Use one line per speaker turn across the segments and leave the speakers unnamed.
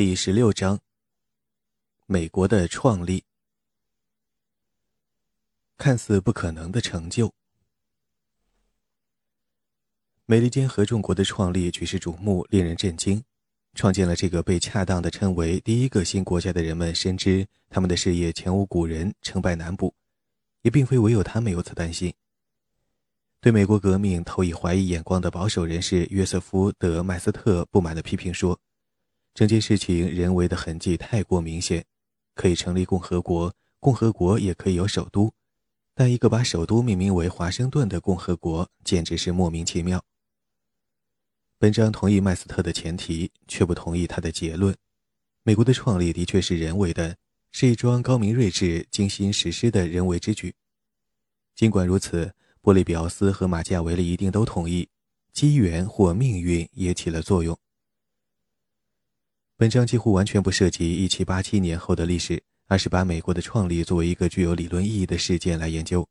第十六章：美国的创立，看似不可能的成就。美利坚合众国的创立举世瞩目，令人震惊。创建了这个被恰当的称为第一个新国家的人们深知，他们的事业前无古人，成败难卜。也并非唯有他们有此担心。对美国革命投以怀疑眼光的保守人士约瑟夫·德·麦斯特不满地批评说。整件事情人为的痕迹太过明显，可以成立共和国，共和国也可以有首都，但一个把首都命名为华盛顿的共和国，简直是莫名其妙。本章同意麦斯特的前提，却不同意他的结论。美国的创立的确是人为的，是一桩高明睿智、精心实施的人为之举。尽管如此，波利比奥斯和马基雅维利一定都同意，机缘或命运也起了作用。本章几乎完全不涉及1787年后的历史，而是把美国的创立作为一个具有理论意义的事件来研究。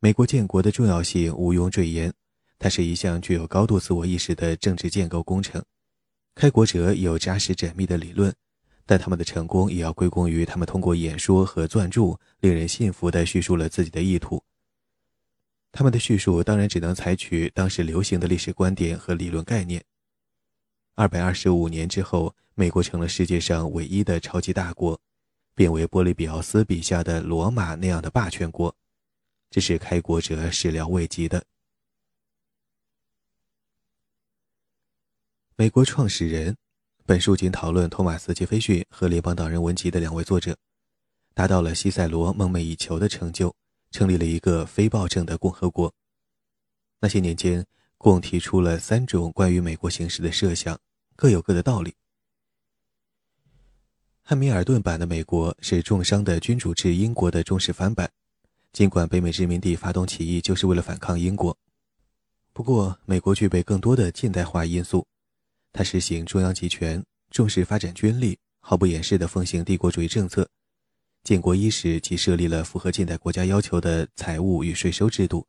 美国建国的重要性毋庸赘言，它是一项具有高度自我意识的政治建构工程。开国者有扎实缜密的理论，但他们的成功也要归功于他们通过演说和撰著，令人信服地叙述了自己的意图。他们的叙述当然只能采取当时流行的历史观点和理论概念。二百二十五年之后。美国成了世界上唯一的超级大国，变为波利比奥斯笔下的罗马那样的霸权国，这是开国者始料未及的。美国创始人，本书仅讨论托马斯·杰斐逊和联邦党人文集的两位作者，达到了西塞罗梦寐以求的成就，成立了一个非暴政的共和国。那些年间，共提出了三种关于美国形势的设想，各有各的道理。汉密尔顿版的美国是重商的君主制英国的中式翻版，尽管北美殖民地发动起义就是为了反抗英国，不过美国具备更多的近代化因素，它实行中央集权，重视发展军力，毫不掩饰地奉行帝国主义政策。建国伊始即设立了符合近代国家要求的财务与税收制度，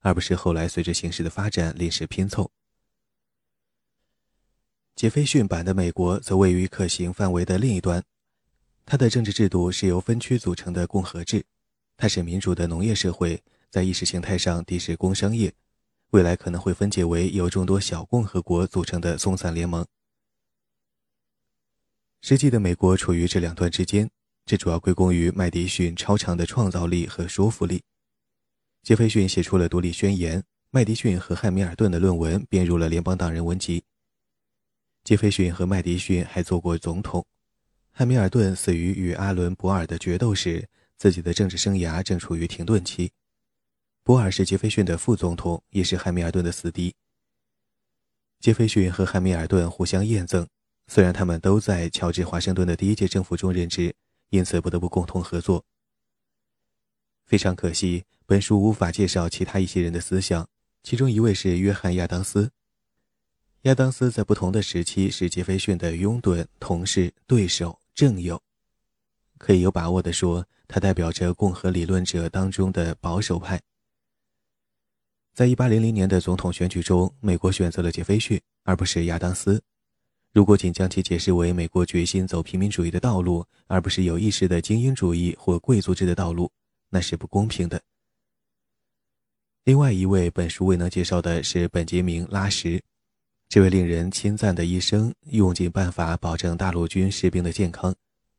而不是后来随着形势的发展临时拼凑。杰斐逊版的美国则位于可行范围的另一端。它的政治制度是由分区组成的共和制，它是民主的农业社会，在意识形态上敌视工商业，未来可能会分解为由众多小共和国组成的松散联盟。实际的美国处于这两端之间，这主要归功于麦迪逊超强的创造力和说服力。杰斐逊写出了独立宣言，麦迪逊和汉密尔顿的论文编入了联邦党人文集。杰斐逊和麦迪逊还做过总统。汉密尔顿死于与阿伦·博尔的决斗时，自己的政治生涯正处于停顿期。博尔是杰斐逊的副总统，也是汉密尔顿的死敌。杰斐逊和汉密尔顿互相验赠，虽然他们都在乔治·华盛顿的第一届政府中任职，因此不得不共同合作。非常可惜，本书无法介绍其他一些人的思想，其中一位是约翰·亚当斯。亚当斯在不同的时期是杰斐逊的拥趸、同事、对手。正友，可以有把握地说，他代表着共和理论者当中的保守派。在一八零零年的总统选举中，美国选择了杰斐逊，而不是亚当斯。如果仅将其解释为美国决心走平民主义的道路，而不是有意识的精英主义或贵族制的道路，那是不公平的。另外一位本书未能介绍的是本杰明·拉什。这位令人钦赞的医生用尽办法保证大陆军士兵的健康，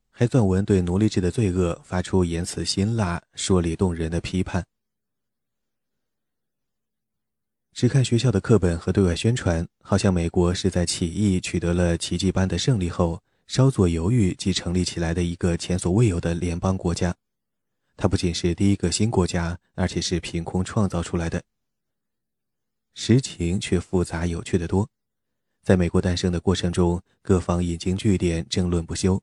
还撰文对奴隶制的罪恶发出言辞辛辣、说理动人的批判。只看学校的课本和对外宣传，好像美国是在起义取得了奇迹般的胜利后，稍作犹豫即成立起来的一个前所未有的联邦国家。它不仅是第一个新国家，而且是凭空创造出来的。实情却复杂有趣的多。在美国诞生的过程中，各方引经据典，争论不休。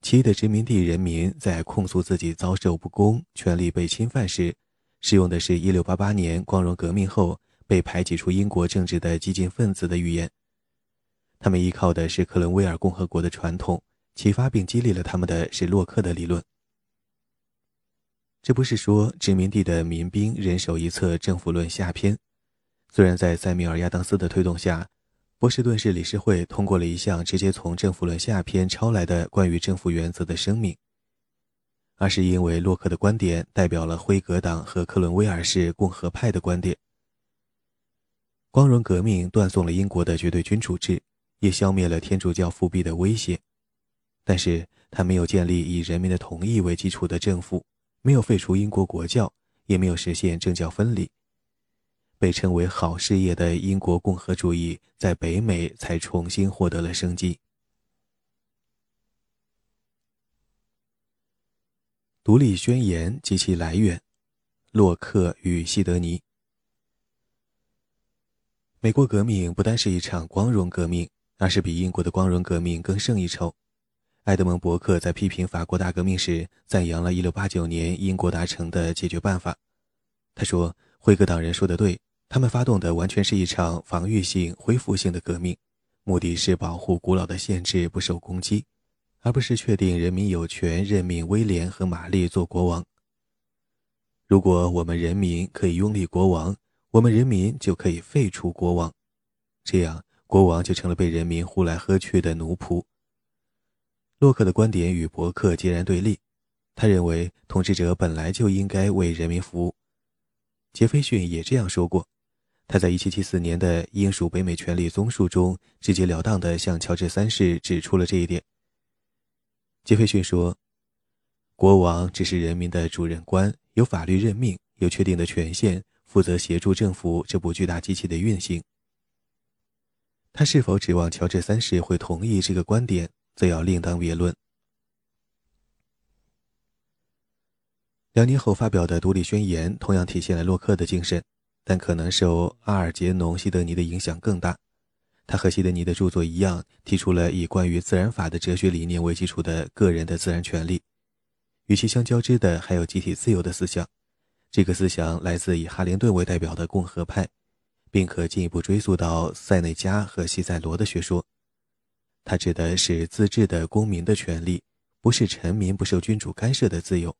其余的殖民地人民在控诉自己遭受不公、权利被侵犯时，使用的是一六八八年光荣革命后被排挤出英国政治的激进分子的语言。他们依靠的是克伦威尔共和国的传统，启发并激励了他们的是洛克的理论。这不是说殖民地的民兵人手一册政府论下篇，虽然在塞缪尔·亚当斯的推动下。波士顿市理事会通过了一项直接从《政府论》下篇抄来的关于政府原则的声明，而是因为洛克的观点代表了辉格党和克伦威尔式共和派的观点。光荣革命断送了英国的绝对君主制，也消灭了天主教复辟的威胁，但是他没有建立以人民的同意为基础的政府，没有废除英国国教，也没有实现政教分离。被称为好事业的英国共和主义在北美才重新获得了生机。独立宣言及其来源：洛克与西德尼。美国革命不单是一场光荣革命，而是比英国的光荣革命更胜一筹。埃德蒙·伯克在批评法国大革命时，赞扬了1689年英国达成的解决办法。他说：“辉格党人说的对。”他们发动的完全是一场防御性、恢复性的革命，目的是保护古老的限制不受攻击，而不是确定人民有权任命威廉和玛丽做国王。如果我们人民可以拥立国王，我们人民就可以废除国王，这样国王就成了被人民呼来喝去的奴仆。洛克的观点与伯克截然对立，他认为统治者本来就应该为人民服务。杰斐逊也这样说过。他在1774年的英属北美权利综述中，直截了当地向乔治三世指出了这一点。杰斐逊说：“国王只是人民的主任官，有法律任命，有确定的权限，负责协助政府这部巨大机器的运行。”他是否指望乔治三世会同意这个观点，则要另当别论。两年后发表的独立宣言同样体现了洛克的精神。但可能受阿尔杰农·西德尼的影响更大。他和西德尼的著作一样，提出了以关于自然法的哲学理念为基础的个人的自然权利。与其相交织的还有集体自由的思想。这个思想来自以哈灵顿为代表的共和派，并可进一步追溯到塞内加和西塞罗的学说。它指的是自治的公民的权利，不是臣民不受君主干涉的自由。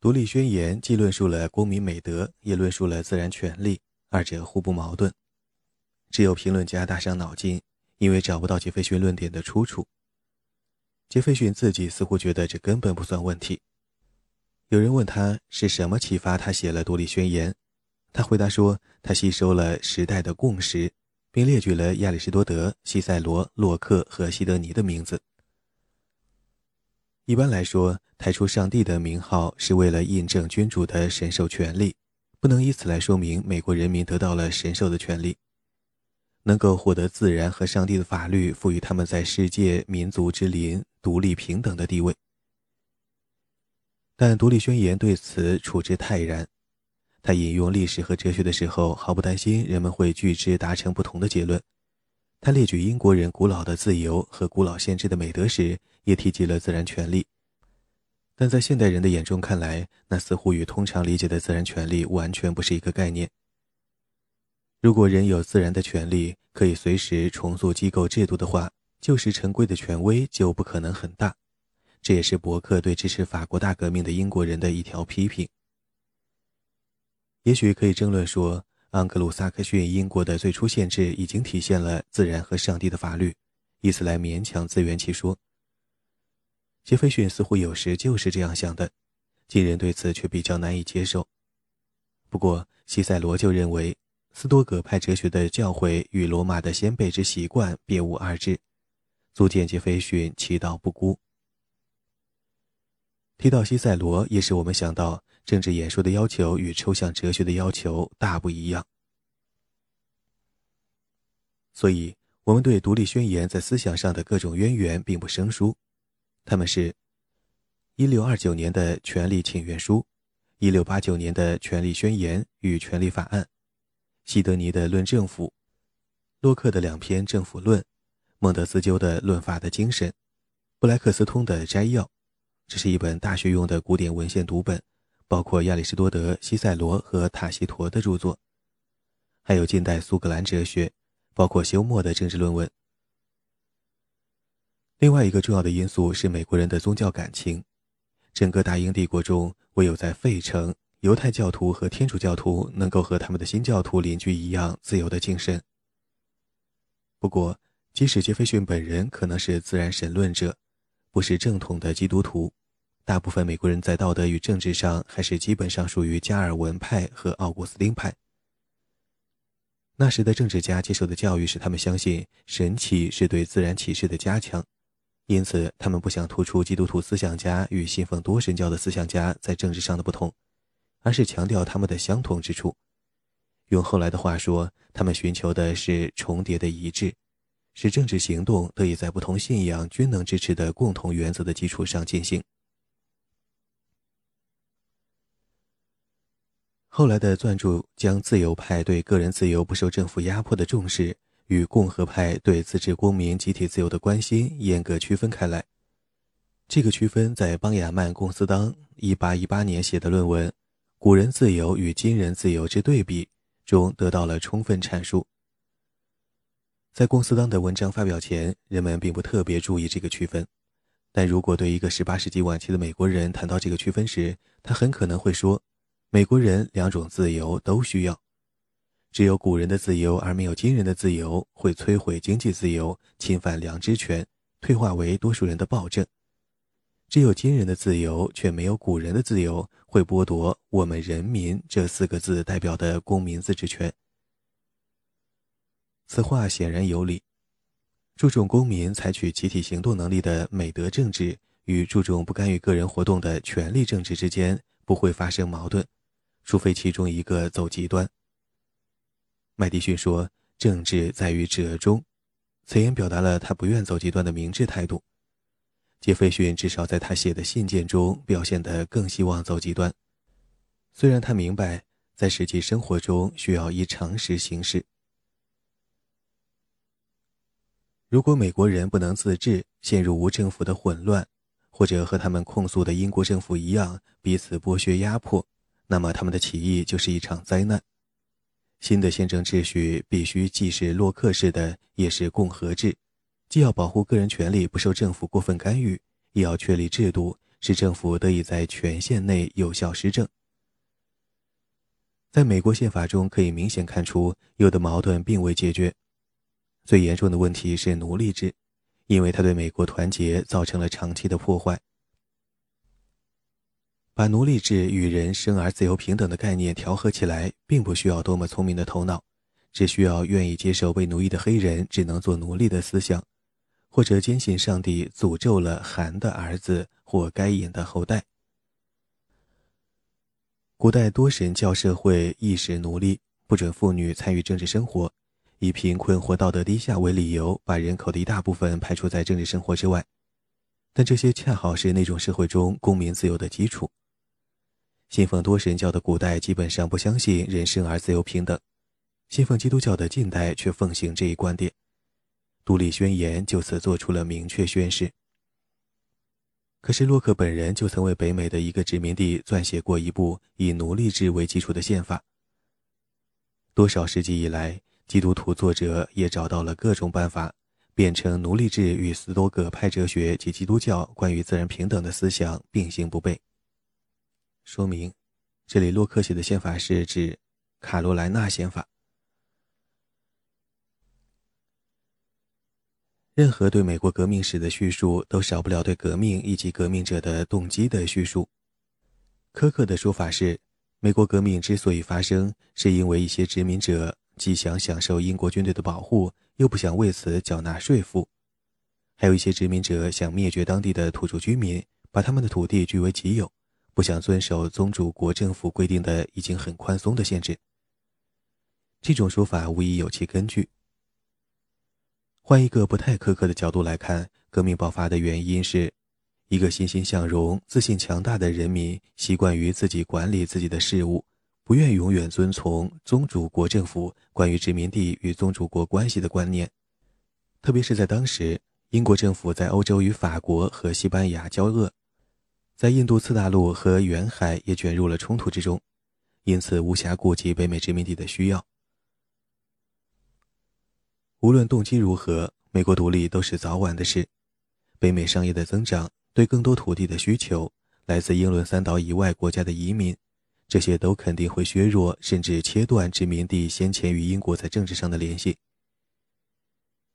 独立宣言既论述了公民美德，也论述了自然权利，二者互不矛盾。只有评论家大伤脑筋，因为找不到杰斐逊论点的出处。杰斐逊自己似乎觉得这根本不算问题。有人问他是什么启发他写了独立宣言，他回答说他吸收了时代的共识，并列举了亚里士多德、西塞罗、洛克和西德尼的名字。一般来说，抬出上帝的名号是为了印证君主的神授权利，不能以此来说明美国人民得到了神授的权利，能够获得自然和上帝的法律赋予他们在世界民族之林独立平等的地位。但独立宣言对此处之泰然，他引用历史和哲学的时候毫不担心人们会据之达成不同的结论。他列举英国人古老的自由和古老先知的美德时，也提及了自然权利。但在现代人的眼中看来，那似乎与通常理解的自然权利完全不是一个概念。如果人有自然的权利，可以随时重塑机构制度的话，旧时成规的权威就不可能很大。这也是伯克对支持法国大革命的英国人的一条批评。也许可以争论说。盎格鲁撒克逊英国的最初限制已经体现了自然和上帝的法律，以此来勉强自圆其说。杰斐逊似乎有时就是这样想的，近人对此却比较难以接受。不过西塞罗就认为，斯多葛派哲学的教诲与罗马的先辈之习惯别无二致，足见杰斐逊其道不孤。提到西塞罗，也使我们想到。政治演说的要求与抽象哲学的要求大不一样，所以我们对独立宣言在思想上的各种渊源并不生疏。他们是：一六二九年的权利请愿书，一六八九年的权利宣言与权利法案，西德尼的论政府，洛克的两篇政府论，孟德斯鸠的论法的精神，布莱克斯通的摘要。这是一本大学用的古典文献读本。包括亚里士多德、西塞罗和塔西佗的著作，还有近代苏格兰哲学，包括休谟的政治论文。另外一个重要的因素是美国人的宗教感情。整个大英帝国中，唯有在费城，犹太教徒和天主教徒能够和他们的新教徒邻居一样自由的精神。不过，即使杰斐逊本人可能是自然神论者，不是正统的基督徒，大部分美国人在道德与政治上还是基本上属于加尔文派和奥古斯丁派。那时的政治家接受的教育使他们相信神启是对自然启示的加强，因此他们不想突出基督徒思想家与信奉多神教的思想家在政治上的不同，而是强调他们的相同之处。用后来的话说，他们寻求的是重叠的一致，使政治行动得以在不同信仰均能支持的共同原则的基础上进行。后来的撰著将自由派对个人自由不受政府压迫的重视与共和派对自治公民集体自由的关心严格区分开来。这个区分在邦雅曼·贡斯当1818年写的论文《古人自由与今人自由之对比》。中得到了充分阐述。在公司当的文章发表前，人们并不特别注意这个区分，但如果对一个18世纪晚期的美国人谈到这个区分时，他很可能会说：“美国人两种自由都需要，只有古人的自由而没有今人的自由，会摧毁经济自由，侵犯良知权，退化为多数人的暴政。”只有今人的自由，却没有古人的自由，会剥夺我们人民这四个字代表的公民自治权。此话显然有理。注重公民采取集体行动能力的美德政治，与注重不干预个人活动的权力政治之间不会发生矛盾，除非其中一个走极端。麦迪逊说：“政治在于折中。”此言表达了他不愿走极端的明智态度。杰斐逊至少在他写的信件中表现得更希望走极端，虽然他明白在实际生活中需要依常识行事。如果美国人不能自治，陷入无政府的混乱，或者和他们控诉的英国政府一样彼此剥削压迫，那么他们的起义就是一场灾难。新的宪政秩序必须既是洛克式的，也是共和制。既要保护个人权利不受政府过分干预，也要确立制度，使政府得以在权限内有效施政。在美国宪法中，可以明显看出，有的矛盾并未解决。最严重的问题是奴隶制，因为它对美国团结造成了长期的破坏。把奴隶制与人生而自由平等的概念调和起来，并不需要多么聪明的头脑，只需要愿意接受被奴役的黑人只能做奴隶的思想。或者坚信上帝诅咒了韩的儿子或该隐的后代。古代多神教社会意识奴隶，不准妇女参与政治生活，以贫困或道德低下为理由，把人口的一大部分排除在政治生活之外。但这些恰好是那种社会中公民自由的基础。信奉多神教的古代基本上不相信人生而自由平等，信奉基督教的近代却奉行这一观点。独立宣言就此做出了明确宣誓。可是洛克本人就曾为北美的一个殖民地撰写过一部以奴隶制为基础的宪法。多少世纪以来，基督徒作者也找到了各种办法，辩称奴隶制与斯多葛派哲学及基督教关于自然平等的思想并行不悖。说明，这里洛克写的宪法是指卡罗莱纳宪法。任何对美国革命史的叙述，都少不了对革命以及革命者的动机的叙述。苛刻的说法是，美国革命之所以发生，是因为一些殖民者既想享受英国军队的保护，又不想为此缴纳税赋；还有一些殖民者想灭绝当地的土著居民，把他们的土地据为己有，不想遵守宗主国政府规定的已经很宽松的限制。这种说法无疑有其根据。换一个不太苛刻的角度来看，革命爆发的原因是，一个欣欣向荣、自信强大的人民习惯于自己管理自己的事务，不愿永远遵从宗主国政府关于殖民地与宗主国关系的观念。特别是在当时，英国政府在欧洲与法国和西班牙交恶，在印度次大陆和远海也卷入了冲突之中，因此无暇顾及北美殖民地的需要。无论动机如何，美国独立都是早晚的事。北美商业的增长，对更多土地的需求，来自英伦三岛以外国家的移民，这些都肯定会削弱甚至切断殖民地先前与英国在政治上的联系。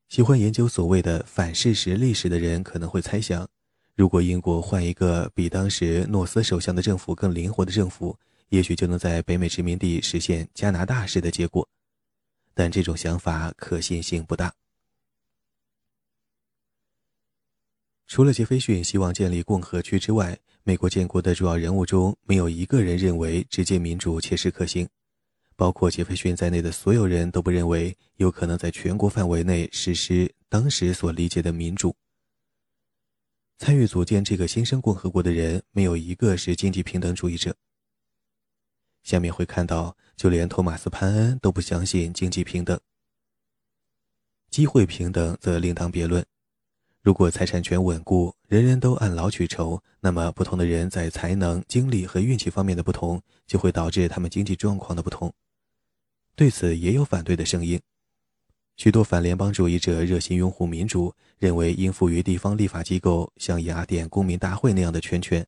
喜欢研究所谓的反事实历史的人可能会猜想，如果英国换一个比当时诺斯首相的政府更灵活的政府，也许就能在北美殖民地实现加拿大式的结果。但这种想法可信性不大。除了杰斐逊希望建立共和区之外，美国建国的主要人物中没有一个人认为直接民主切实可行。包括杰斐逊在内的所有人都不认为有可能在全国范围内实施当时所理解的民主。参与组建这个新生共和国的人没有一个是经济平等主义者。下面会看到，就连托马斯·潘恩都不相信经济平等。机会平等则另当别论。如果财产权稳固，人人都按劳取酬，那么不同的人在才能、精力和运气方面的不同，就会导致他们经济状况的不同。对此也有反对的声音，许多反联邦主义者热心拥护民主，认为应赋予地方立法机构像雅典公民大会那样的权权。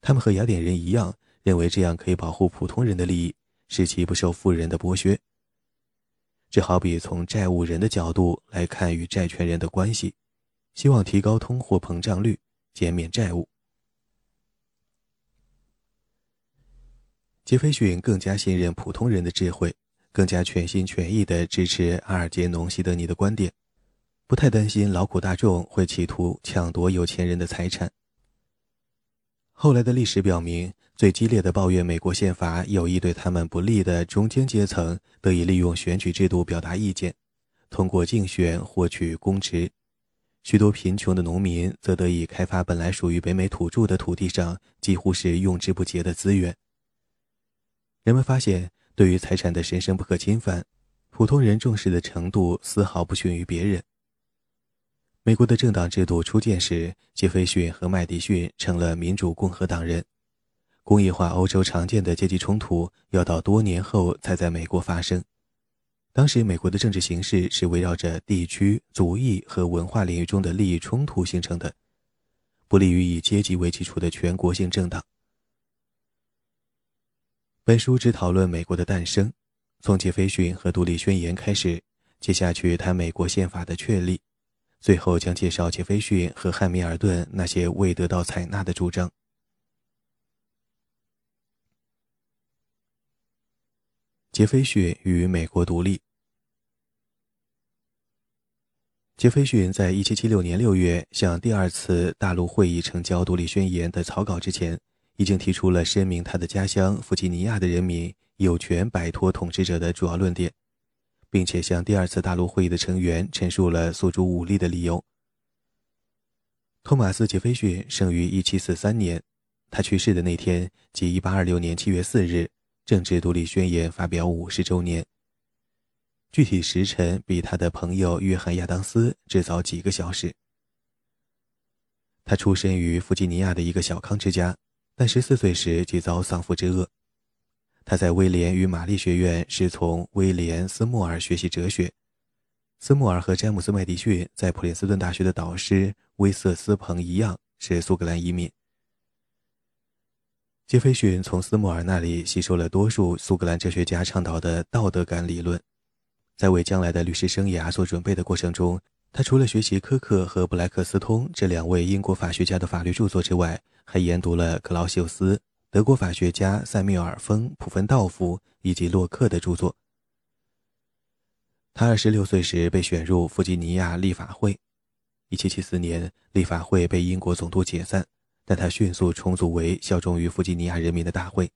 他们和雅典人一样，认为这样可以保护普通人的利益，使其不受富人的剥削。这好比从债务人的角度来看与债权人的关系，希望提高通货膨胀率，减免债务。杰斐逊更加信任普通人的智慧，更加全心全意地支持阿尔杰农·西德尼的观点，不太担心劳苦大众会企图抢夺有钱人的财产。后来的历史表明，最激烈的抱怨美国宪法有意对他们不利的中间阶层得以利用选举制度表达意见，通过竞选获取公职；许多贫穷的农民则得以开发本来属于北美土著的土地上几乎是用之不竭的资源。人们发现，对于财产的神圣不可侵犯，普通人重视的程度丝毫不逊于别人。美国的政党制度初建时，杰斐逊和麦迪逊成了民主共和党人。工业化欧洲常见的阶级冲突要到多年后才在美国发生。当时，美国的政治形势是围绕着地区、族裔和文化领域中的利益冲突形成的，不利于以阶级为基础的全国性政党。本书只讨论美国的诞生，从杰斐逊和独立宣言开始，接下去谈美国宪法的确立，最后将介绍杰斐逊和汉密尔顿那些未得到采纳的主张。杰斐逊与美国独立。杰斐逊在一七七六年六月向第二次大陆会议呈交独立宣言的草稿之前。已经提出了声明他的家乡弗吉尼亚的人民有权摆脱统治者的主要论点，并且向第二次大陆会议的成员陈述了诉诸武力的理由。托马斯·杰斐逊生于1743年，他去世的那天即1826年7月4日，正值独立宣言发表五十周年。具体时辰比他的朋友约翰·亚当斯至早几个小时。他出身于弗吉尼亚的一个小康之家。但十四岁时即遭丧父之厄。他在威廉与玛丽学院师从威廉斯莫尔学习哲学。斯莫尔和詹姆斯麦迪逊在普林斯顿大学的导师威瑟斯彭一样是苏格兰移民。杰斐逊从斯莫尔那里吸收了多数苏格兰哲学家倡导的道德感理论。在为将来的律师生涯做准备的过程中，他除了学习科克和布莱克斯通这两位英国法学家的法律著作之外，还研读了克劳修斯、德国法学家塞缪尔·丰普芬道夫以及洛克的著作。他二十六岁时被选入弗吉尼亚立法会。一七七四年，立法会被英国总督解散，但他迅速重组为效忠于弗吉尼亚人民的大会。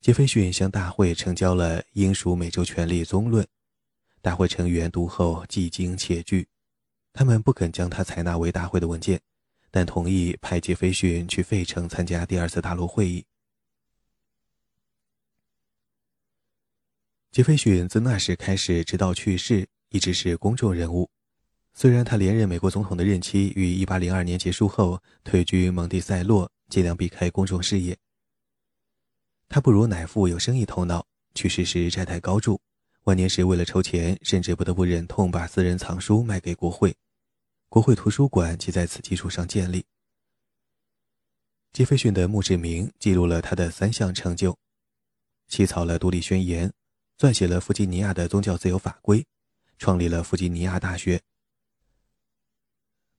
杰斐逊向大会呈交了《英属美洲权利综论》，大会成员读后既惊且惧，他们不肯将它采纳为大会的文件。但同意派杰斐逊去费城参加第二次大陆会议。杰斐逊自那时开始直到去世一直是公众人物，虽然他连任美国总统的任期于1802年结束后退居蒙蒂塞洛，尽量避开公众视野。他不如乃父有生意头脑，去世时债台高筑，晚年时为了筹钱，甚至不得不忍痛把私人藏书卖给国会。国会图书馆即在此基础上建立。杰斐逊的墓志铭记录了他的三项成就：起草了独立宣言，撰写了弗吉尼亚的宗教自由法规，创立了弗吉尼亚大学。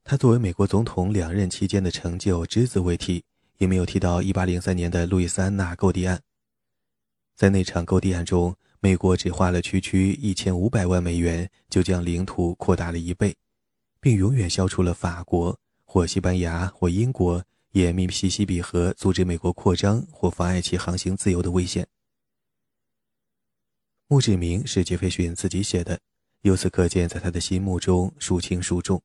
他作为美国总统两任期间的成就只字未提，也没有提到1803年的路易斯安那购地案。在那场购地案中，美国只花了区区一千五百万美元，就将领土扩大了一倍，并永远消除了法国或西班牙或英国沿密西西比河阻止美国扩张或妨碍其航行自由的危险。墓志铭是杰斐逊自己写的，由此可见，在他的心目中孰轻孰重。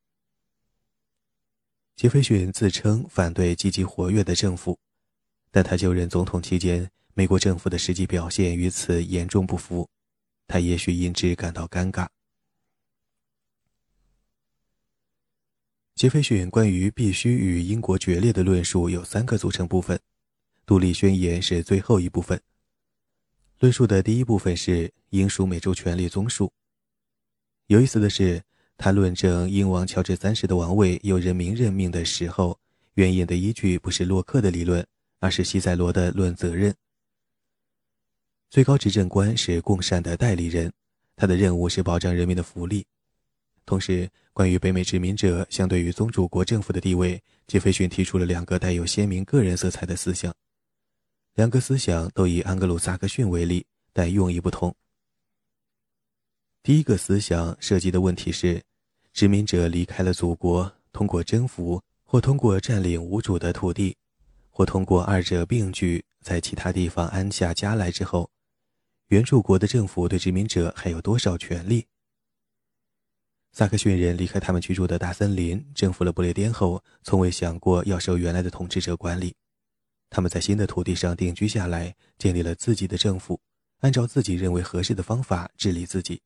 杰斐逊自称反对积极活跃的政府，但他就任总统期间，美国政府的实际表现与此严重不符，他也许因之感到尴尬。杰斐逊关于必须与英国决裂的论述有三个组成部分，独立宣言是最后一部分。论述的第一部分是英属美洲权力综述。有意思的是。他论证英王乔治三世的王位由人民任命的时候，援引的依据不是洛克的理论，而是西塞罗的《论责任》。最高执政官是共善的代理人，他的任务是保障人民的福利。同时，关于北美殖民者相对于宗主国政府的地位，杰斐逊提出了两个带有鲜明个人色彩的思想。两个思想都以安格鲁萨克逊为例，但用意不同。第一个思想涉及的问题是。殖民者离开了祖国，通过征服或通过占领无主的土地，或通过二者并举，在其他地方安下家来之后，原住国的政府对殖民者还有多少权利？萨克逊人离开他们居住的大森林，征服了不列颠后，从未想过要受原来的统治者管理。他们在新的土地上定居下来，建立了自己的政府，按照自己认为合适的方法治理自己。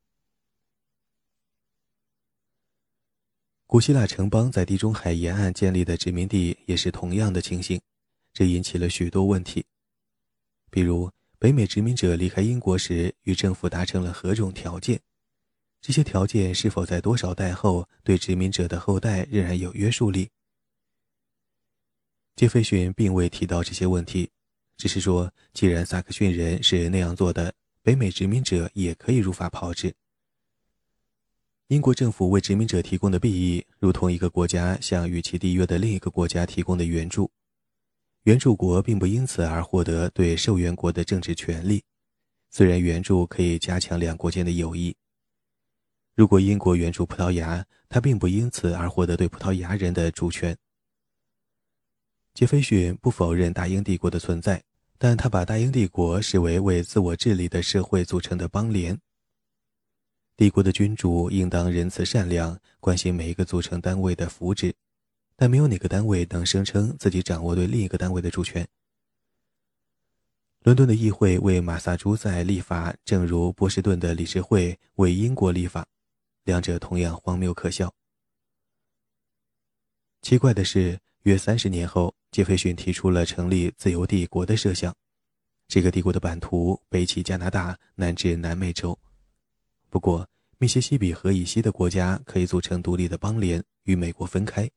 古希腊城邦在地中海沿岸建立的殖民地也是同样的情形，这引起了许多问题。比如，北美殖民者离开英国时与政府达成了何种条件？这些条件是否在多少代后对殖民者的后代仍然有约束力？杰斐逊并未提到这些问题，只是说，既然萨克逊人是那样做的，北美殖民者也可以如法炮制。英国政府为殖民者提供的裨益，如同一个国家向与其缔约的另一个国家提供的援助。援助国并不因此而获得对受援国的政治权利，虽然援助可以加强两国间的友谊。如果英国援助葡萄牙，他并不因此而获得对葡萄牙人的主权。杰斐逊不否认大英帝国的存在，但他把大英帝国视为为自我治理的社会组成的邦联。帝国的君主应当仁慈善良，关心每一个组成单位的福祉，但没有哪个单位能声称自己掌握对另一个单位的主权。伦敦的议会为马萨诸塞立法，正如波士顿的理事会为英国立法，两者同样荒谬可笑。奇怪的是，约三十年后，杰斐逊提出了成立自由帝国的设想，这个帝国的版图北起加拿大，南至南美洲。不过，密西西比河以西的国家可以组成独立的邦联，与美国分开。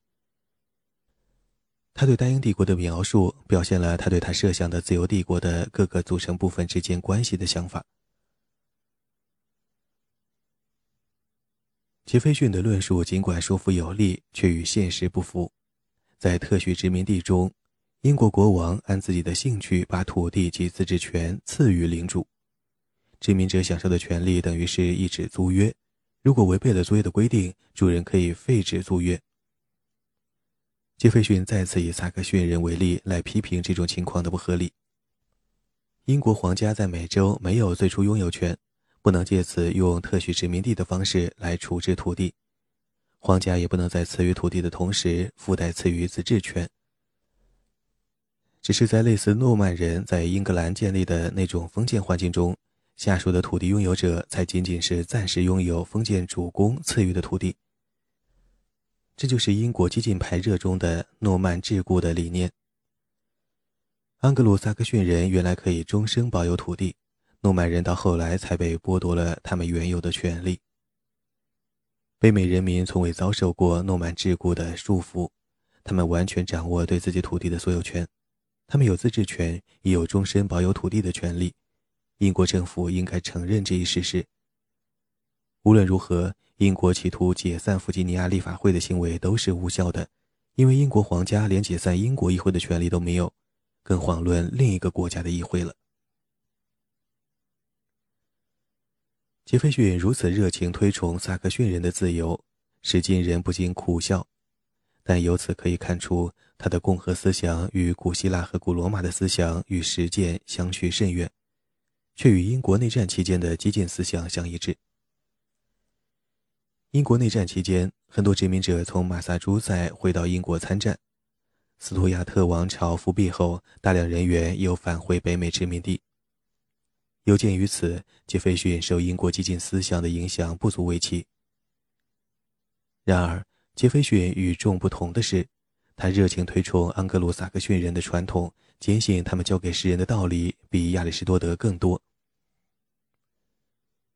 他对大英帝国的描述表现了他对他设想的自由帝国的各个组成部分之间关系的想法。杰斐逊的论述尽管说服有力，却与现实不符。在特许殖民地中，英国国王按自己的兴趣把土地及自治权赐予领主。殖民者享受的权利等于是一纸租约，如果违背了租约的规定，主人可以废止租约。杰斐逊再次以萨克逊人为例来批评这种情况的不合理。英国皇家在美洲没有最初拥有权，不能借此用特许殖民地的方式来处置土地，皇家也不能在赐予土地的同时附带赐予自治权。只是在类似诺曼人在英格兰建立的那种封建环境中。下属的土地拥有者才仅仅是暂时拥有封建主公赐予的土地。这就是英国激进派热衷的诺曼桎梏的理念。安格鲁萨克逊人原来可以终生保有土地，诺曼人到后来才被剥夺了他们原有的权利。北美人民从未遭受过诺曼桎梏的束缚，他们完全掌握对自己土地的所有权，他们有自治权，也有终身保有土地的权利。英国政府应该承认这一事实。无论如何，英国企图解散弗吉尼亚立法会的行为都是无效的，因为英国皇家连解散英国议会的权利都没有，更遑论另一个国家的议会了。杰斐逊如此热情推崇萨克逊人的自由，使今人不禁苦笑，但由此可以看出，他的共和思想与古希腊和古罗马的思想与实践相去甚远。却与英国内战期间的激进思想相一致。英国内战期间，很多殖民者从马萨诸塞回到英国参战。斯图亚特王朝复辟后，大量人员又返回北美殖民地。有鉴于此，杰斐逊受英国激进思想的影响不足为奇。然而，杰斐逊与众不同的是，他热情推崇安格鲁萨克逊人的传统，坚信他们教给世人的道理比亚里士多德更多。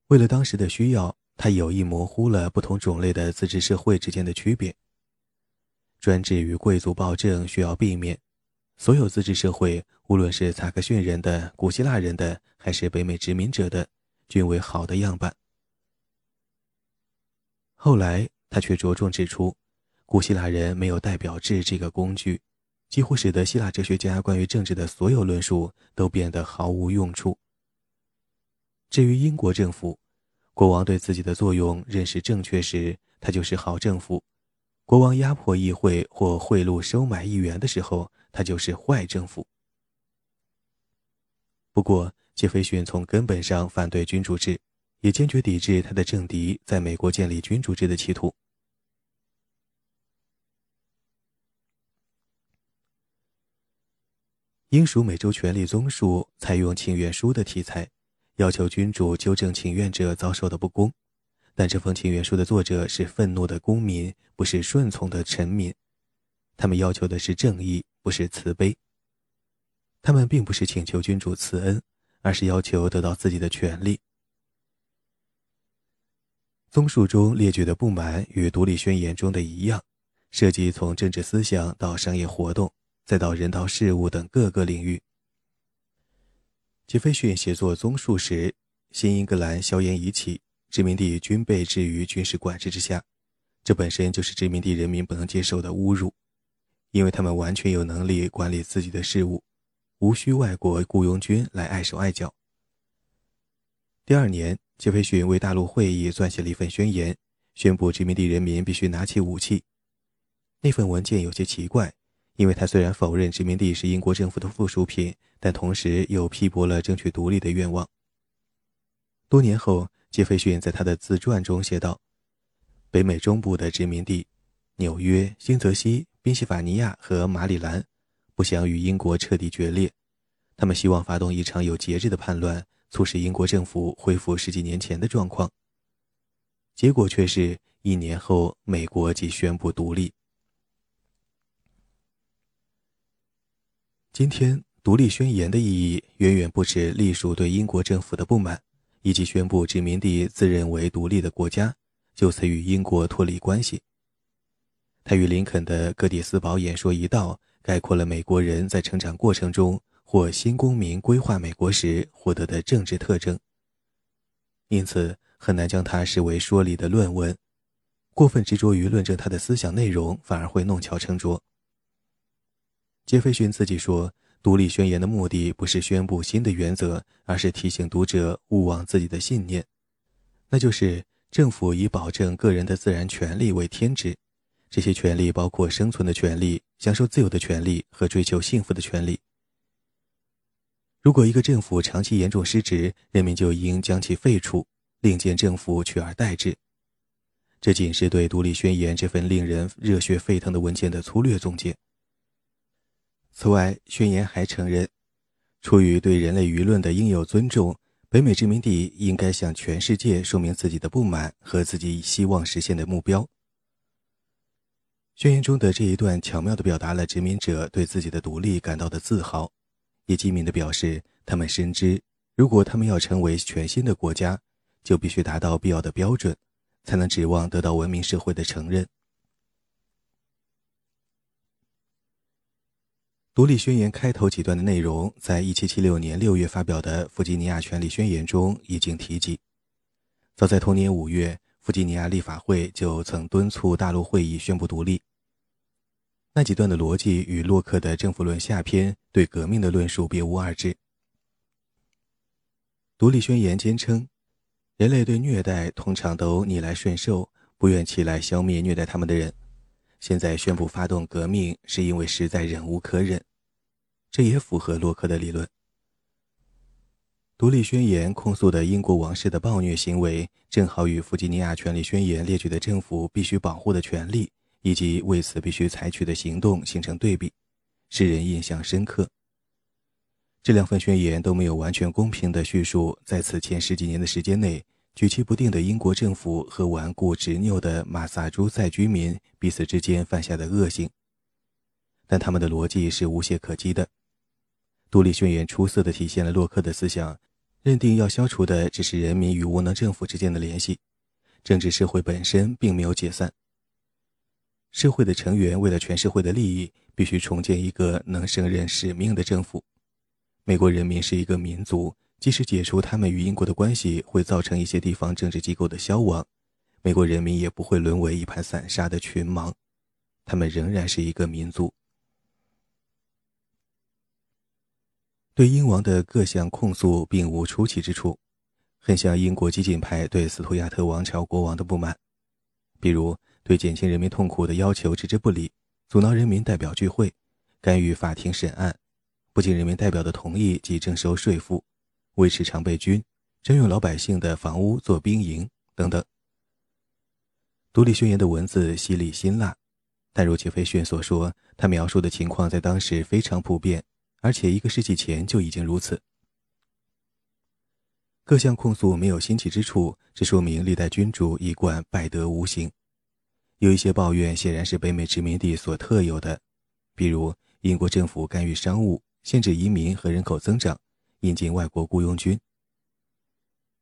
为了当时的需要，他有意模糊了不同种类的自治社会之间的区别。专制与贵族暴政需要避免。所有自治社会，无论是萨克逊人的、古希腊人的，还是北美殖民者的，均为好的样板。后来，他却着重指出，古希腊人没有代表制这个工具，几乎使得希腊哲学家关于政治的所有论述都变得毫无用处。至于英国政府，国王对自己的作用认识正确时，他就是好政府；国王压迫议会或贿赂收买议员的时候，他就是坏政府。不过，杰斐逊从根本上反对君主制，也坚决抵制他的政敌在美国建立君主制的企图。英属美洲权力综述采用请愿书的题材。要求君主纠正请愿者遭受的不公，但这封请愿书的作者是愤怒的公民，不是顺从的臣民。他们要求的是正义，不是慈悲。他们并不是请求君主慈恩，而是要求得到自己的权利。综述中列举的不满与独立宣言中的一样，涉及从政治思想到商业活动，再到人道事务等各个领域。杰斐逊写作综述时，新英格兰硝烟已起，殖民地均被置于军事管制之下，这本身就是殖民地人民不能接受的侮辱，因为他们完全有能力管理自己的事务，无需外国雇佣军来碍手碍脚。第二年，杰斐逊为大陆会议撰写了一份宣言，宣布殖民地人民必须拿起武器。那份文件有些奇怪。因为他虽然否认殖民地是英国政府的附属品，但同时又批驳了争取独立的愿望。多年后，杰斐逊在他的自传中写道：“北美中部的殖民地——纽约、新泽西、宾夕法尼亚和马里兰——不想与英国彻底决裂。他们希望发动一场有节制的叛乱，促使英国政府恢复十几年前的状况。结果却是一年后，美国即宣布独立。”今天，独立宣言的意义远远不止隶属对英国政府的不满，以及宣布殖民地自认为独立的国家，就此与英国脱离关系。他与林肯的哥蒂斯堡演说一道，概括了美国人在成长过程中或新公民规划美国时获得的政治特征。因此，很难将它视为说理的论文。过分执着于论证他的思想内容，反而会弄巧成拙。杰斐逊自己说：“独立宣言的目的不是宣布新的原则，而是提醒读者勿忘自己的信念，那就是政府以保证个人的自然权利为天职。这些权利包括生存的权利、享受自由的权利和追求幸福的权利。如果一个政府长期严重失职，人民就应将其废除，另建政府取而代之。”这仅是对独立宣言这份令人热血沸腾的文件的粗略总结。此外，宣言还承认，出于对人类舆论的应有尊重，北美殖民地应该向全世界说明自己的不满和自己希望实现的目标。宣言中的这一段巧妙地表达了殖民者对自己的独立感到的自豪，也机敏地表示他们深知，如果他们要成为全新的国家，就必须达到必要的标准，才能指望得到文明社会的承认。独立宣言开头几段的内容，在一七七六年六月发表的《弗吉尼亚权利宣言》中已经提及。早在同年五月，弗吉尼亚立法会就曾敦促大陆会议宣布独立。那几段的逻辑与洛克的《政府论》下篇对革命的论述别无二致。独立宣言坚称，人类对虐待通常都逆来顺受，不愿起来消灭虐待他们的人。现在宣布发动革命，是因为实在忍无可忍。这也符合洛克的理论。独立宣言控诉的英国王室的暴虐行为，正好与弗吉尼亚权利宣言列举的政府必须保护的权利以及为此必须采取的行动形成对比，使人印象深刻。这两份宣言都没有完全公平的叙述，在此前十几年的时间内，举棋不定的英国政府和顽固执拗的马萨诸塞居民彼此之间犯下的恶行，但他们的逻辑是无懈可击的。独立宣言出色地体现了洛克的思想。认定要消除的只是人民与无能政府之间的联系，政治社会本身并没有解散。社会的成员为了全社会的利益，必须重建一个能胜任使命的政府。美国人民是一个民族，即使解除他们与英国的关系会造成一些地方政治机构的消亡，美国人民也不会沦为一盘散沙的群盲，他们仍然是一个民族。对英王的各项控诉并无出奇之处，很像英国激进派对斯图亚特王朝国王的不满，比如对减轻人民痛苦的要求置之不理，阻挠人民代表聚会，干预法庭审案，不经人民代表的同意即征收税赋，维持常备军，征用老百姓的房屋做兵营等等。独立宣言的文字犀利辛辣，但如杰斐逊所说，他描述的情况在当时非常普遍。而且一个世纪前就已经如此。各项控诉没有新奇之处，这说明历代君主一贯败德无形。有一些抱怨显然是北美殖民地所特有的，比如英国政府干预商务、限制移民和人口增长、引进外国雇佣军。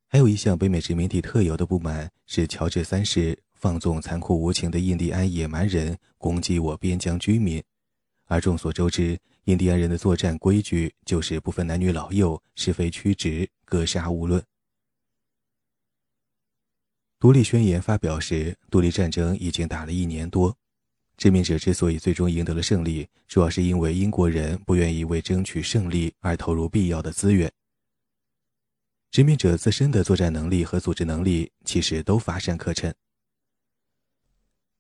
还有一项北美殖民地特有的不满是乔治三世放纵残酷无情的印第安野蛮人攻击我边疆居民，而众所周知。印第安人的作战规矩就是不分男女老幼，是非曲直，格杀勿论。独立宣言发表时，独立战争已经打了一年多。殖民者之所以最终赢得了胜利，主要是因为英国人不愿意为争取胜利而投入必要的资源。殖民者自身的作战能力和组织能力其实都乏善可陈。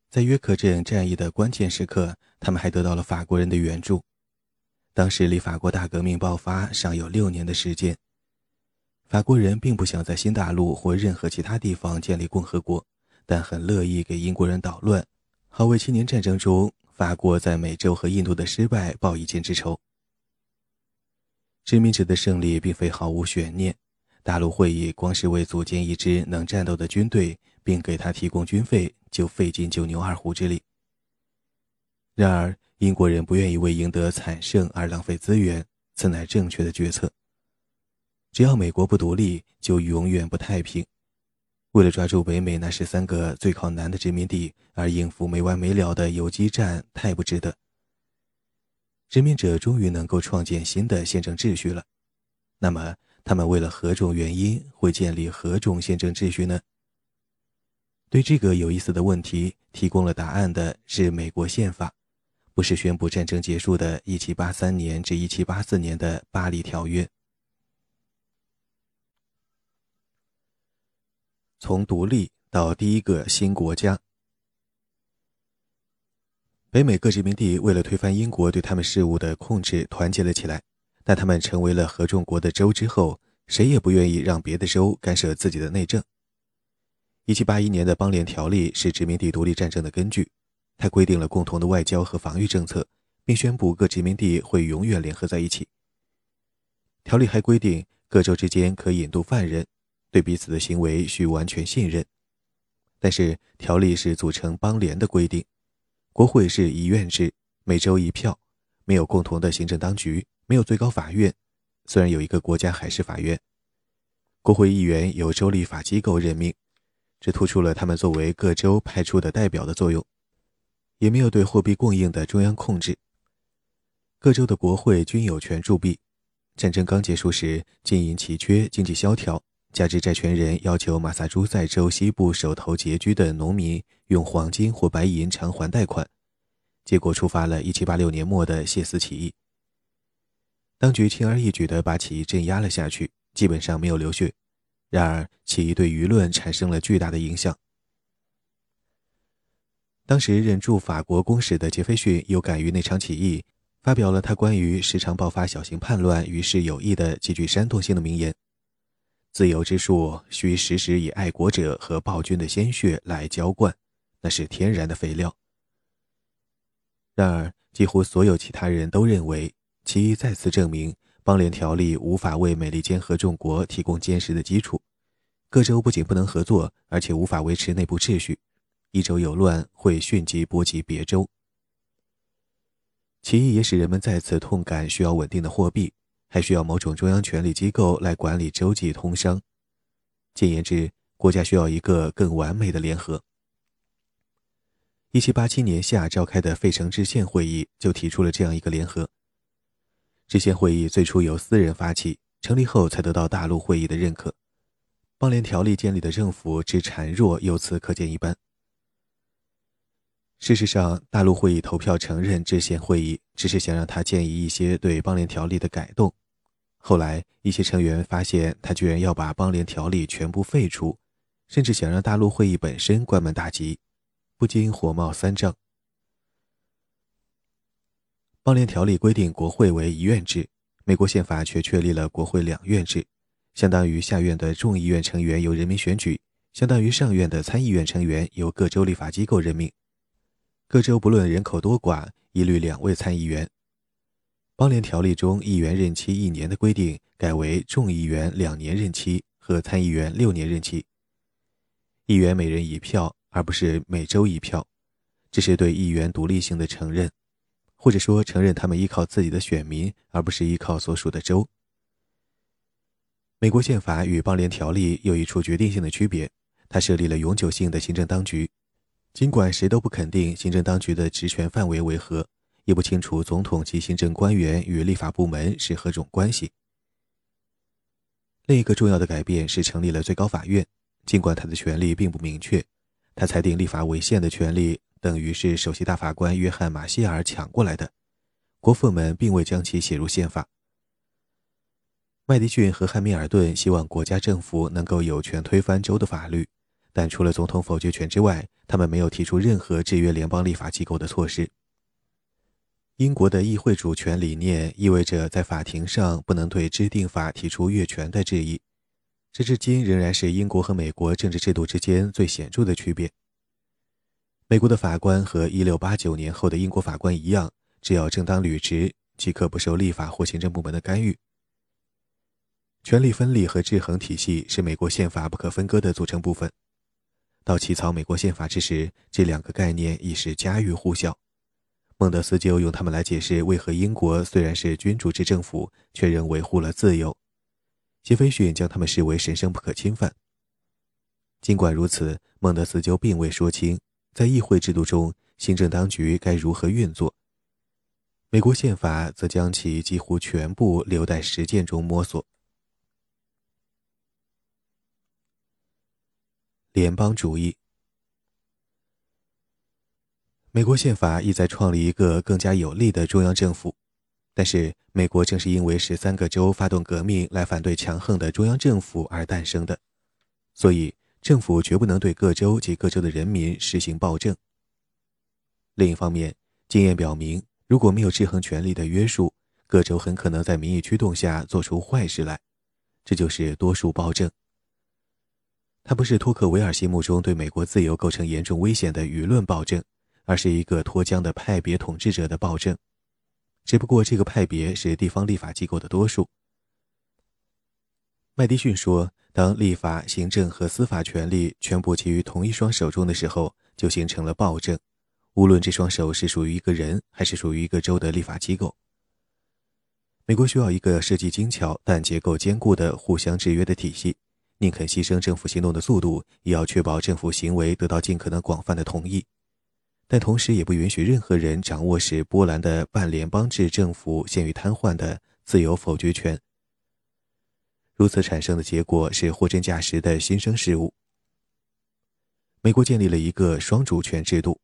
在约克镇战役的关键时刻，他们还得到了法国人的援助。当时离法国大革命爆发尚有六年的时间，法国人并不想在新大陆或任何其他地方建立共和国，但很乐意给英国人捣乱，好为七年战争中法国在美洲和印度的失败报一箭之仇。殖民者的胜利并非毫无悬念，大陆会议光是为组建一支能战斗的军队，并给他提供军费，就费尽九牛二虎之力。然而。英国人不愿意为赢得惨胜而浪费资源，此乃正确的决策。只要美国不独立，就永远不太平。为了抓住北美那十三个最靠南的殖民地而应付没完没了的游击战，太不值得。殖民者终于能够创建新的宪政秩序了，那么他们为了何种原因会建立何种宪政秩序呢？对这个有意思的问题提供了答案的是美国宪法。不是宣布战争结束的1783年至1784年的巴黎条约。从独立到第一个新国家，北美各殖民地为了推翻英国对他们事务的控制，团结了起来。但他们成为了合众国的州之后，谁也不愿意让别的州干涉自己的内政。1781年的邦联条例是殖民地独立战争的根据。他规定了共同的外交和防御政策，并宣布各殖民地会永远联合在一起。条例还规定，各州之间可引渡犯人，对彼此的行为需完全信任。但是，条例是组成邦联的规定，国会是一院制，每州一票，没有共同的行政当局，没有最高法院，虽然有一个国家海事法院。国会议员由州立法机构任命，这突出了他们作为各州派出的代表的作用。也没有对货币供应的中央控制。各州的国会均有权铸币。战争刚结束时，金银奇缺，经济萧条，加之债权人要求马萨诸塞州西部手头拮据的农民用黄金或白银偿还贷款，结果触发了1786年末的谢斯起义。当局轻而易举地把起义镇压了下去，基本上没有流血。然而，起义对舆论产生了巨大的影响。当时任驻法国公使的杰斐逊又敢于那场起义，发表了他关于时常爆发小型叛乱于是有益的极具煽动性的名言。自由之树需时时以爱国者和暴君的鲜血来浇灌，那是天然的肥料。然而，几乎所有其他人都认为，起义再次证明邦联条例无法为美利坚合众国提供坚实的基础。各州不仅不能合作，而且无法维持内部秩序。一州有乱，会迅即波及别州。起义也使人们再次痛感需要稳定的货币。还需要某种中央权力机构来管理洲际通商。简言之，国家需要一个更完美的联合。一七八七年夏召开的费城制宪会议就提出了这样一个联合。制宪会议最初由私人发起，成立后才得到大陆会议的认可。邦联条例建立的政府之孱弱，由此可见一斑。事实上，大陆会议投票承认制宪会议，只是想让他建议一些对邦联条例的改动。后来，一些成员发现他居然要把邦联条例全部废除，甚至想让大陆会议本身关门大吉，不禁火冒三丈。邦联条例规定国会为一院制，美国宪法却确立了国会两院制，相当于下院的众议院成员由人民选举，相当于上院的参议院成员由各州立法机构任命。各州不论人口多寡，一律两位参议员。邦联条例中议员任期一年的规定改为众议员两年任期和参议员六年任期。议员每人一票，而不是每州一票，这是对议员独立性的承认，或者说承认他们依靠自己的选民，而不是依靠所属的州。美国宪法与邦联条例有一处决定性的区别，它设立了永久性的行政当局，尽管谁都不肯定行政当局的职权范围为何。也不清楚总统及行政官员与立法部门是何种关系。另一个重要的改变是成立了最高法院，尽管他的权力并不明确，他裁定立法违宪的权利等于是首席大法官约翰·马歇尔抢过来的。国父们并未将其写入宪法。麦迪逊和汉密尔顿希望国家政府能够有权推翻州的法律，但除了总统否决权之外，他们没有提出任何制约联邦立法机构的措施。英国的议会主权理念意味着在法庭上不能对制定法提出越权的质疑，这至今仍然是英国和美国政治制度之间最显著的区别。美国的法官和1689年后的英国法官一样，只要正当履职，即可不受立法或行政部门的干预。权力分立和制衡体系是美国宪法不可分割的组成部分。到起草美国宪法之时，这两个概念已是家喻户晓。孟德斯鸠用他们来解释为何英国虽然是君主制政府，却仍维护了自由。杰斐逊将他们视为神圣不可侵犯。尽管如此，孟德斯鸠并未说清在议会制度中行政当局该如何运作。美国宪法则将其几乎全部留在实践中摸索。联邦主义。美国宪法意在创立一个更加有力的中央政府，但是美国正是因为十三个州发动革命来反对强横的中央政府而诞生的，所以政府绝不能对各州及各州的人民实行暴政。另一方面，经验表明，如果没有制衡权力的约束，各州很可能在民意驱动下做出坏事来，这就是多数暴政。它不是托克维尔心目中对美国自由构成严重危险的舆论暴政。而是一个脱缰的派别统治者的暴政，只不过这个派别是地方立法机构的多数。麦迪逊说：“当立法、行政和司法权力全部集于同一双手中的时候，就形成了暴政。无论这双手是属于一个人，还是属于一个州的立法机构。美国需要一个设计精巧但结构坚固的互相制约的体系，宁肯牺牲政府行动的速度，也要确保政府行为得到尽可能广泛的同意。”但同时也不允许任何人掌握使波兰的半联邦制政府陷于瘫痪的自由否决权。如此产生的结果是货真价实的新生事物。美国建立了一个双主权制度，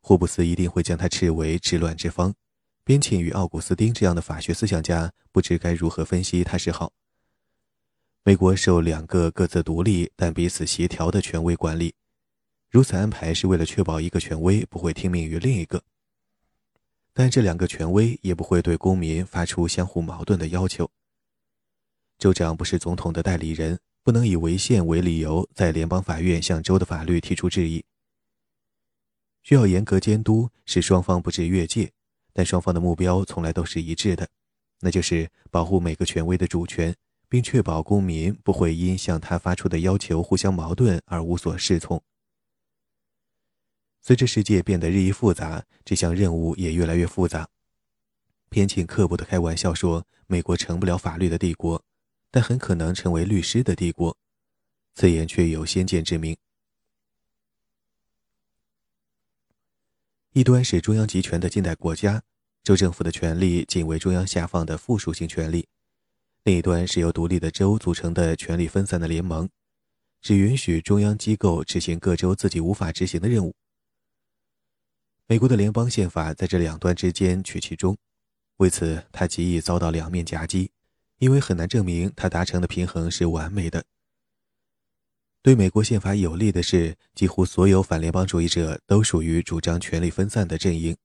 霍布斯一定会将它斥为治乱之方。边沁与奥古斯丁这样的法学思想家不知该如何分析它是好。美国受两个各自独立但彼此协调的权威管理，如此安排是为了确保一个权威不会听命于另一个。但这两个权威也不会对公民发出相互矛盾的要求。州长不是总统的代理人，不能以违宪为理由在联邦法院向州的法律提出质疑。需要严格监督，使双方不致越界。但双方的目标从来都是一致的，那就是保护每个权威的主权，并确保公民不会因向他发出的要求互相矛盾而无所适从。随着世界变得日益复杂，这项任务也越来越复杂。偏沁刻薄地开玩笑说：“美国成不了法律的帝国，但很可能成为律师的帝国。”此言却有先见之明。一端是中央集权的近代国家，州政府的权力仅为中央下放的附属性权力；另一端是由独立的州组成的权力分散的联盟，只允许中央机构执行各州自己无法执行的任务。美国的联邦宪法在这两端之间取其中，为此它极易遭到两面夹击，因为很难证明它达成的平衡是完美的。对美国宪法有利的是，几乎所有反联邦主义者都属于主张权力分散的阵营，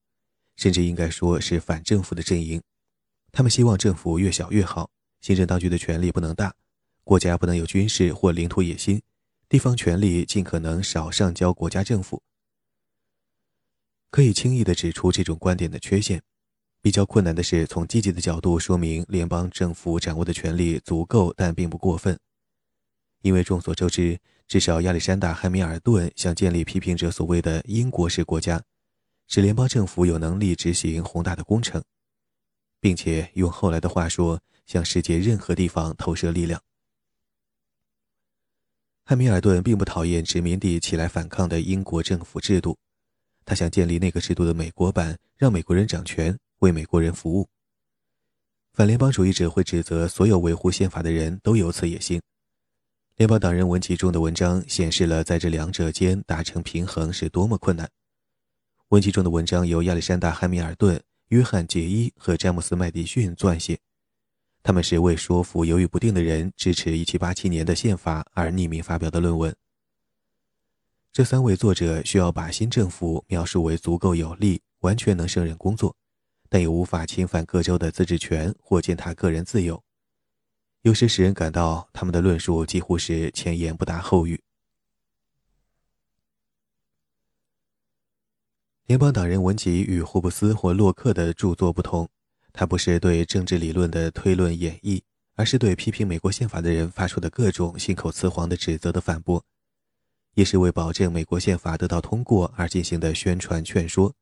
甚至应该说是反政府的阵营。他们希望政府越小越好，行政当局的权力不能大，国家不能有军事或领土野心，地方权力尽可能少上交国家政府。可以轻易地指出这种观点的缺陷，比较困难的是从积极的角度说明联邦政府掌握的权力足够，但并不过分，因为众所周知。至少亚历山大·汉密尔顿想建立批评者所谓的英国式国家，使联邦政府有能力执行宏大的工程，并且用后来的话说，向世界任何地方投射力量。汉密尔顿并不讨厌殖民地起来反抗的英国政府制度，他想建立那个制度的美国版，让美国人掌权，为美国人服务。反联邦主义者会指责所有维护宪法的人都有此野心。联邦党人文集中的文章显示了在这两者间达成平衡是多么困难。文集中的文章由亚历山大·汉密尔顿、约翰·杰伊和詹姆斯·麦迪逊撰写，他们是为说服犹豫不定的人支持1787年的宪法而匿名发表的论文。这三位作者需要把新政府描述为足够有力、完全能胜任工作，但又无法侵犯各州的自治权或践踏个人自由。有时使人感到他们的论述几乎是前言不搭后语。联邦党人文集与霍布斯或洛克的著作不同，它不是对政治理论的推论演绎，而是对批评美国宪法的人发出的各种信口雌黄的指责的反驳，也是为保证美国宪法得到通过而进行的宣传劝说。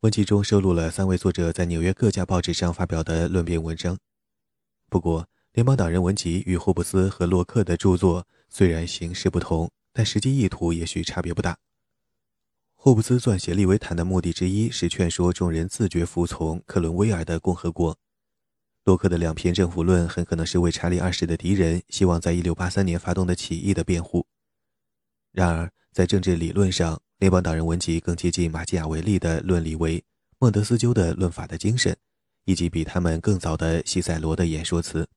文集中收录了三位作者在纽约各家报纸上发表的论辩文章。不过，联邦党人文集与霍布斯和洛克的著作虽然形式不同，但实际意图也许差别不大。霍布斯撰写《利维坦》的目的之一是劝说众人自觉服从克伦威尔的共和国。洛克的两篇政府论很可能是为查理二世的敌人希望在1683年发动的起义的辩护。然而，在政治理论上，联邦党人文集更接近马基雅维利的论理为孟德斯鸠的论法的精神。以及比他们更早的西塞罗的演说词。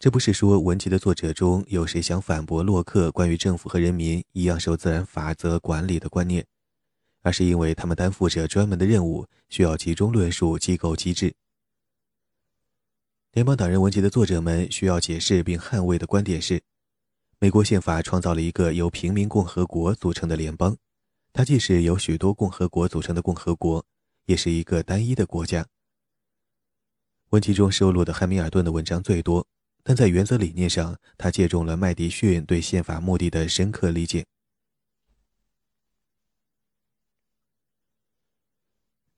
这不是说文集的作者中有谁想反驳洛克关于政府和人民一样受自然法则管理的观念，而是因为他们担负着专门的任务，需要集中论述机构机制。联邦党人文集的作者们需要解释并捍卫的观点是：美国宪法创造了一个由平民共和国组成的联邦，它既是由许多共和国组成的共和国。也是一个单一的国家。文集中收录的汉密尔顿的文章最多，但在原则理念上，他借重了麦迪逊对宪法目的的深刻理解。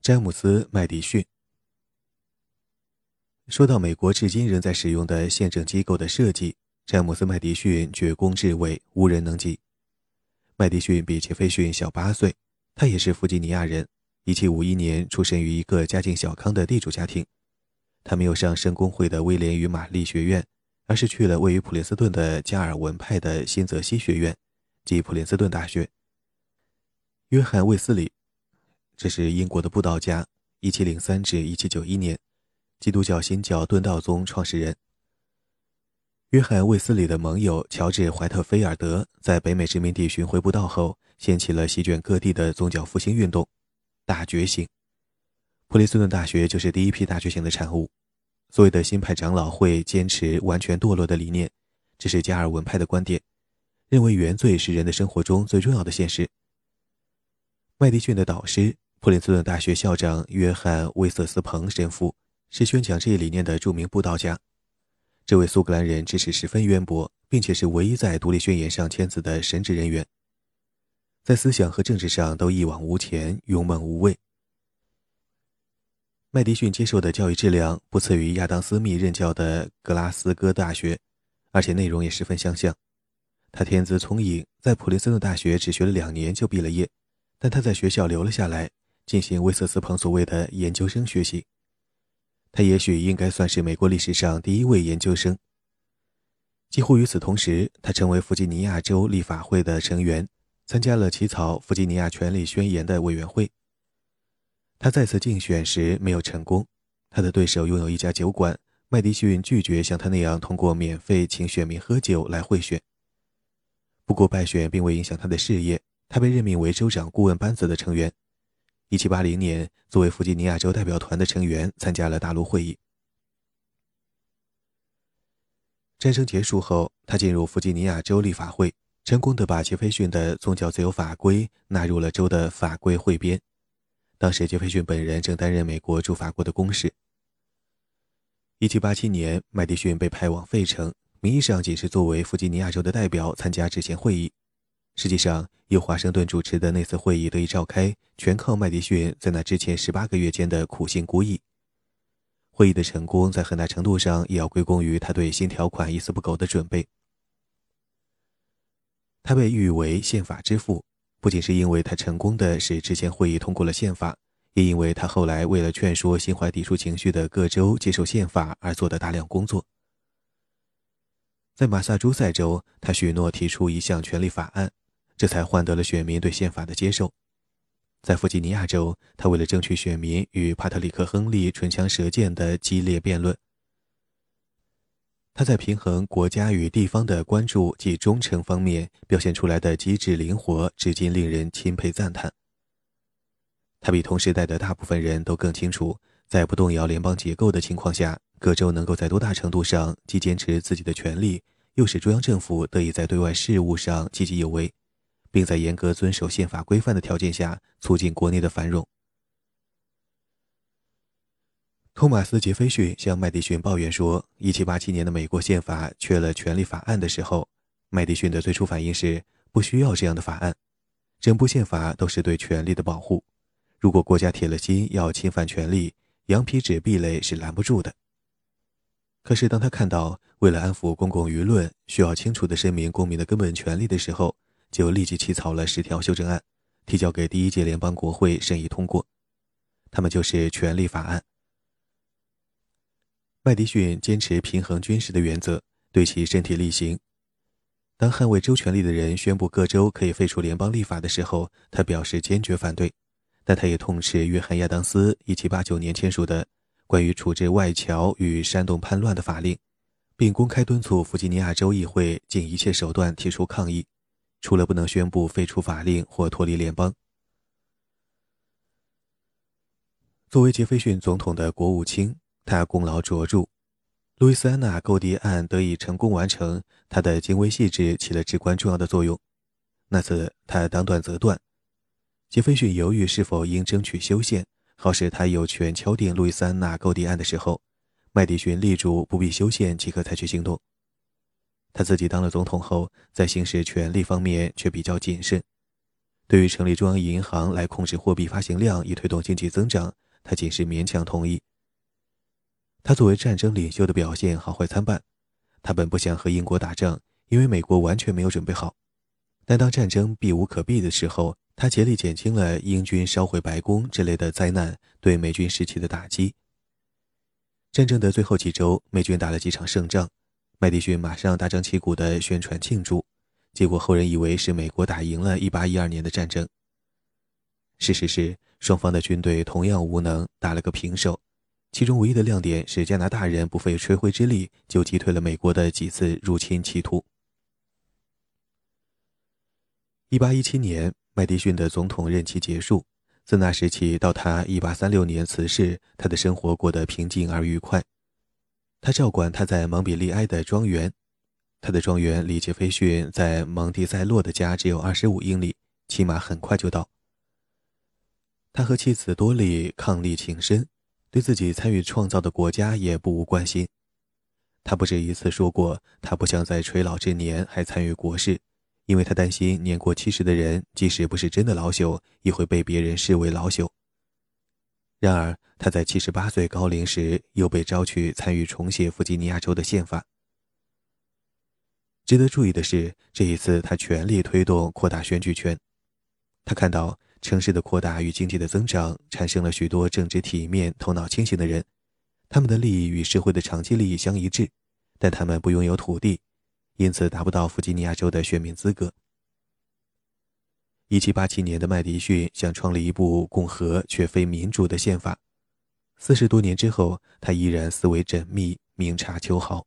詹姆斯·麦迪逊说到美国至今仍在使用的宪政机构的设计，詹姆斯·麦迪逊绝功至伟，无人能及。麦迪逊比杰斐逊小八岁，他也是弗吉尼亚人。一七五一年出生于一个家境小康的地主家庭，他没有上圣公会的威廉与玛丽学院，而是去了位于普林斯顿的加尔文派的新泽西学院，即普林斯顿大学。约翰·卫斯理，这是英国的布道家，1703至1791年，基督教新教顿道宗创始人。约翰·卫斯理的盟友乔治·怀特菲尔德在北美殖民地巡回布道后，掀起了席卷各地的宗教复兴运动，大觉醒。普林斯顿大学就是第一批大觉醒的产物。所谓的新派长老会坚持完全堕落的理念，这是加尔文派的观点，认为原罪是人的生活中最重要的现实。麦迪逊的导师，普林斯顿大学校长约翰·威瑟斯彭神父，是宣讲这一理念的著名布道家。这位苏格兰人知识十分渊博，并且是唯一在独立宣言上签字的神职人员，在思想和政治上都一往无前、勇猛无畏。麦迪逊接受的教育质量不次于亚当·斯密任教的格拉斯哥大学，而且内容也十分相像。他天资聪颖，在普林斯顿大学只学了两年就毕了业，但他在学校留了下来，进行威瑟斯彭所谓的研究生学习。他也许应该算是美国历史上第一位研究生。几乎与此同时，他成为弗吉尼亚州立法会的成员，参加了起草《弗吉尼亚权利宣言》的委员会。他再次竞选时没有成功，他的对手拥有一家酒馆。麦迪逊拒绝像他那样通过免费请选民喝酒来贿选。不过败选并未影响他的事业，他被任命为州长顾问班子的成员。1780年，作为弗吉尼亚州代表团的成员，参加了大陆会议。战争结束后，他进入弗吉尼亚州立法会，成功地把杰斐逊的宗教自由法规纳入了州的法规汇编。当时，杰斐逊本人正担任美国驻法国的公使。1787年，麦迪逊被派往费城，名义上仅是作为弗吉尼亚州的代表参加之前会议。实际上，由华盛顿主持的那次会议得以召开，全靠麦迪逊在那之前十八个月间的苦心孤诣。会议的成功，在很大程度上也要归功于他对新条款一丝不苟的准备。他被誉为宪法之父。不仅是因为他成功的使之前会议通过了宪法，也因为他后来为了劝说心怀抵触情绪的各州接受宪法而做的大量工作。在马萨诸塞州，他许诺提出一项权利法案，这才换得了选民对宪法的接受。在弗吉尼亚州，他为了争取选民，与帕特里克·亨利唇枪舌剑的激烈辩论。他在平衡国家与地方的关注及忠诚方面表现出来的机智灵活，至今令人钦佩赞叹。他比同时代的大部分人都更清楚，在不动摇联邦结构的情况下，各州能够在多大程度上既坚持自己的权利，又使中央政府得以在对外事务上积极有为，并在严格遵守宪法规范的条件下促进国内的繁荣。托马斯·杰斐逊向麦迪逊抱怨说：“1787 年的美国宪法缺了权利法案的时候，麦迪逊的最初反应是不需要这样的法案。整部宪法都是对权利的保护。如果国家铁了心要侵犯权利，羊皮纸壁垒是拦不住的。可是当他看到为了安抚公共舆论需要清楚地声明公民的根本权利的时候，就立即起草了十条修正案，提交给第一届联邦国会审议通过。他们就是权利法案。”麦迪逊坚持平衡军事的原则，对其身体力行。当捍卫州权利的人宣布各州可以废除联邦立法的时候，他表示坚决反对。但他也痛斥约翰·亚当斯1789年签署的关于处置外侨与煽动叛乱的法令，并公开敦促弗吉尼亚州议会尽一切手段提出抗议，除了不能宣布废除法令或脱离联邦。作为杰斐逊总统的国务卿。他功劳卓著，路易斯安那购地案得以成功完成，他的精微细致起了至关重要的作用。那次他当断则断，杰斐逊犹豫是否应争取修宪，好使他有权敲定路易斯安那购地案的时候，麦迪逊力主不必修宪即可采取行动。他自己当了总统后，在行使权力方面却比较谨慎。对于成立中央银行来控制货币发行量以推动经济增长，他仅是勉强同意。他作为战争领袖的表现好坏参半。他本不想和英国打仗，因为美国完全没有准备好。但当战争避无可避的时候，他竭力减轻了英军烧毁白宫之类的灾难对美军士气的打击。战争的最后几周，美军打了几场胜仗，麦迪逊马上大张旗鼓地宣传庆祝，结果后人以为是美国打赢了1812年的战争。事实是，双方的军队同样无能，打了个平手。其中唯一的亮点是加拿大人不费吹灰之力就击退了美国的几次入侵企图。1817年，麦迪逊的总统任期结束。自那时起到他1836年辞世，他的生活过得平静而愉快。他照管他在蒙彼利埃的庄园，他的庄园离杰斐逊在蒙蒂塞洛的家只有25英里，骑马很快就到。他和妻子多莉伉俪情深，对自己参与创造的国家也不无关心。他不止一次说过，他不想在垂老之年还参与国事。因为他担心年过七十的人，即使不是真的老朽，也会被别人视为老朽。然而，他在七十八岁高龄时，又被招去参与重写弗吉尼亚州的宪法。值得注意的是，这一次他全力推动扩大选举权。他看到城市的扩大与经济的增长，产生了许多正直体面、头脑清醒的人，他们的利益与社会的长期利益相一致，但他们不拥有土地。因此达不到弗吉尼亚州的选民资格。1787年的麦迪逊想创立一部共和却非民主的宪法，四十多年之后，他依然思维缜密，明察秋毫。